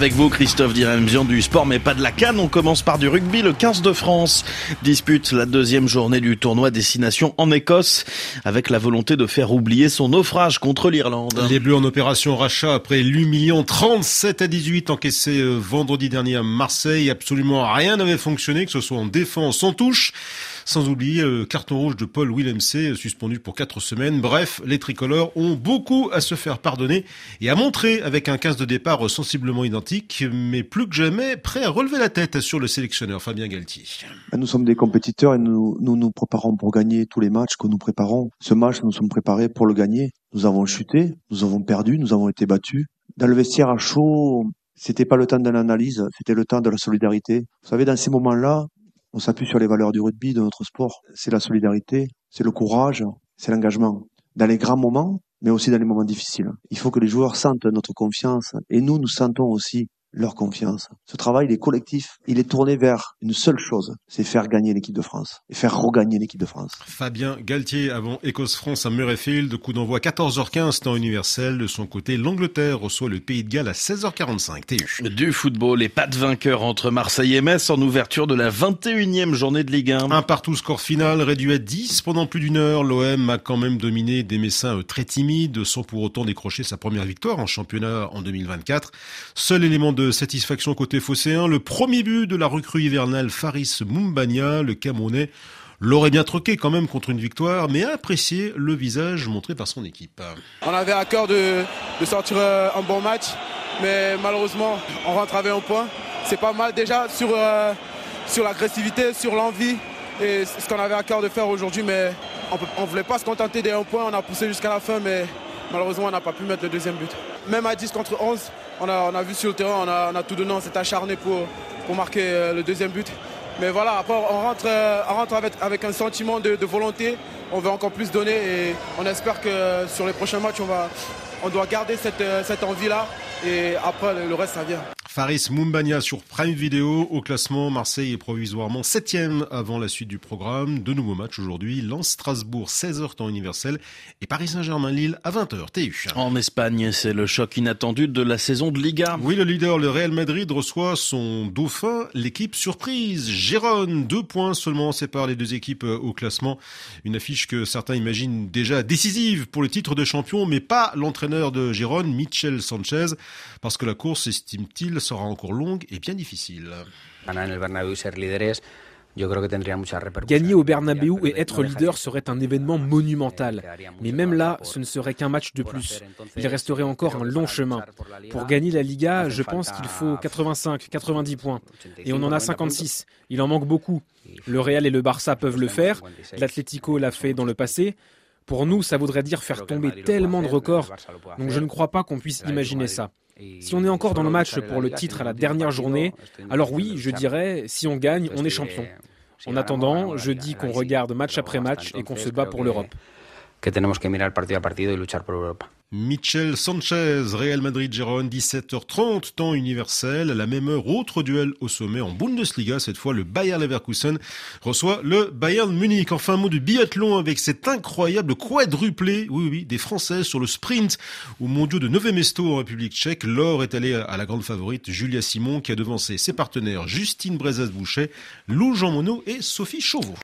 Avec vous, Christophe Diremzian du sport, mais pas de la canne. On commence par du rugby. Le 15 de France dispute la deuxième journée du tournoi Destination en Écosse avec la volonté de faire oublier son naufrage contre l'Irlande. Les Bleus en opération rachat après l'humiliant 37 à 18 encaissé euh, vendredi dernier à Marseille. Absolument rien n'avait fonctionné, que ce soit en défense, en touche. Sans oublier le carton rouge de Paul Willemc, suspendu pour quatre semaines. Bref, les tricolores ont beaucoup à se faire pardonner et à montrer avec un 15 de départ sensiblement identique, mais plus que jamais prêt à relever la tête sur le sélectionneur Fabien Galtier. Nous sommes des compétiteurs et nous, nous nous préparons pour gagner tous les matchs que nous préparons. Ce match, nous sommes préparés pour le gagner. Nous avons chuté, nous avons perdu, nous avons été battus. Dans le vestiaire à chaud, c'était pas le temps de l'analyse, c'était le temps de la solidarité. Vous savez, dans ces moments-là, on s'appuie sur les valeurs du rugby, de notre sport. C'est la solidarité, c'est le courage, c'est l'engagement. Dans les grands moments, mais aussi dans les moments difficiles. Il faut que les joueurs sentent notre confiance et nous, nous sentons aussi leur confiance. Ce travail, il est collectif. Il est tourné vers une seule chose, c'est faire gagner l'équipe de France et faire regagner l'équipe de France. Fabien Galtier avant Écosse-France à Murrayfield, coup d'envoi 14h15 temps universel. De son côté, l'Angleterre reçoit le Pays de Galles à 16h45. TU. Du football et pas de vainqueur entre Marseille et Metz en ouverture de la 21e journée de Ligue 1. Un partout score final réduit à 10 pendant plus d'une heure. L'OM a quand même dominé des Messins euh, très timides sans pour autant décrocher sa première victoire en championnat en 2024. Seul élément de de satisfaction côté phocéen, le premier but de la recrue hivernale Faris Mumbania, le Camerounais, l'aurait bien troqué quand même contre une victoire, mais a apprécié le visage montré par son équipe. On avait à cœur de, sortir euh, un bon match, mais malheureusement, on rentre avec un point. C'est pas mal déjà sur, euh, sur l'agressivité, sur l'envie, et ce qu'on avait à cœur de faire aujourd'hui, mais on ne voulait pas se contenter des un point, on a poussé jusqu'à la fin, mais malheureusement, on n'a pas pu mettre le deuxième but. Même à 10 contre 11, on a, vu sur le terrain, on a, tout donné, on s'est acharné pour, marquer euh, le deuxième but. Mais voilà, après, on rentre, euh, avec, un sentiment de, volonté. On veut encore plus donner et on espère que sur les prochains matchs, on, va, doit garder cette, euh, cette envie-là. Et après, le reste, ça vient. Faris Mumbania sur Prime Video. Au classement, Marseille est provisoirement septième avant la suite du programme. De nouveaux matchs aujourd'hui. Lens Strasbourg, 16h temps universel. Et Paris Saint-Germain Lille à 20h TU. En Espagne, c'est le choc inattendu de la saison de Liga. Oui, le leader, le Real Madrid, reçoit son dauphin, l'équipe surprise. Gérone, deux points seulement séparent les deux équipes euh, au classement. Une affiche que certains imaginent déjà décisive pour le titre de champion, mais pas l'entraîneur de Gérone, Michel Sanchez, parce que la course, estime-t-il, sera encore longue et bien difficile. Gagner au Bernabeu et être leader serait un événement monumental. Mais même là, ce ne serait qu'un match de plus. Il resterait encore un long chemin. Pour gagner la Liga, je pense qu'il faut 85, 90 points. Et on en a 56. Il en manque beaucoup. Le Real et le Barça peuvent le faire. L'Atlético l'a fait dans le passé. Pour nous, ça voudrait dire faire tomber tellement de records. Donc je ne crois pas qu'on puisse imaginer ça. Si on est encore dans le match pour le titre à la dernière journée, alors oui, je dirais, si on gagne, on est champion. En attendant, je dis qu'on regarde match après match et qu'on se bat pour l'Europe. Michel Sanchez, Real Madrid-Gérone, 17h30, temps universel. À la même heure, autre duel au sommet en Bundesliga. Cette fois, le Bayer Leverkusen reçoit le Bayern Munich. Enfin, un mot du biathlon avec cet incroyable quadruplé, oui, oui, des Françaises sur le sprint au mondiaux de Nové Mesto en République tchèque. L'or est allé à la grande favorite Julia Simon qui a devancé ses partenaires Justine Brezas-Boucher, Lou Jean Monod et Sophie Chauveau.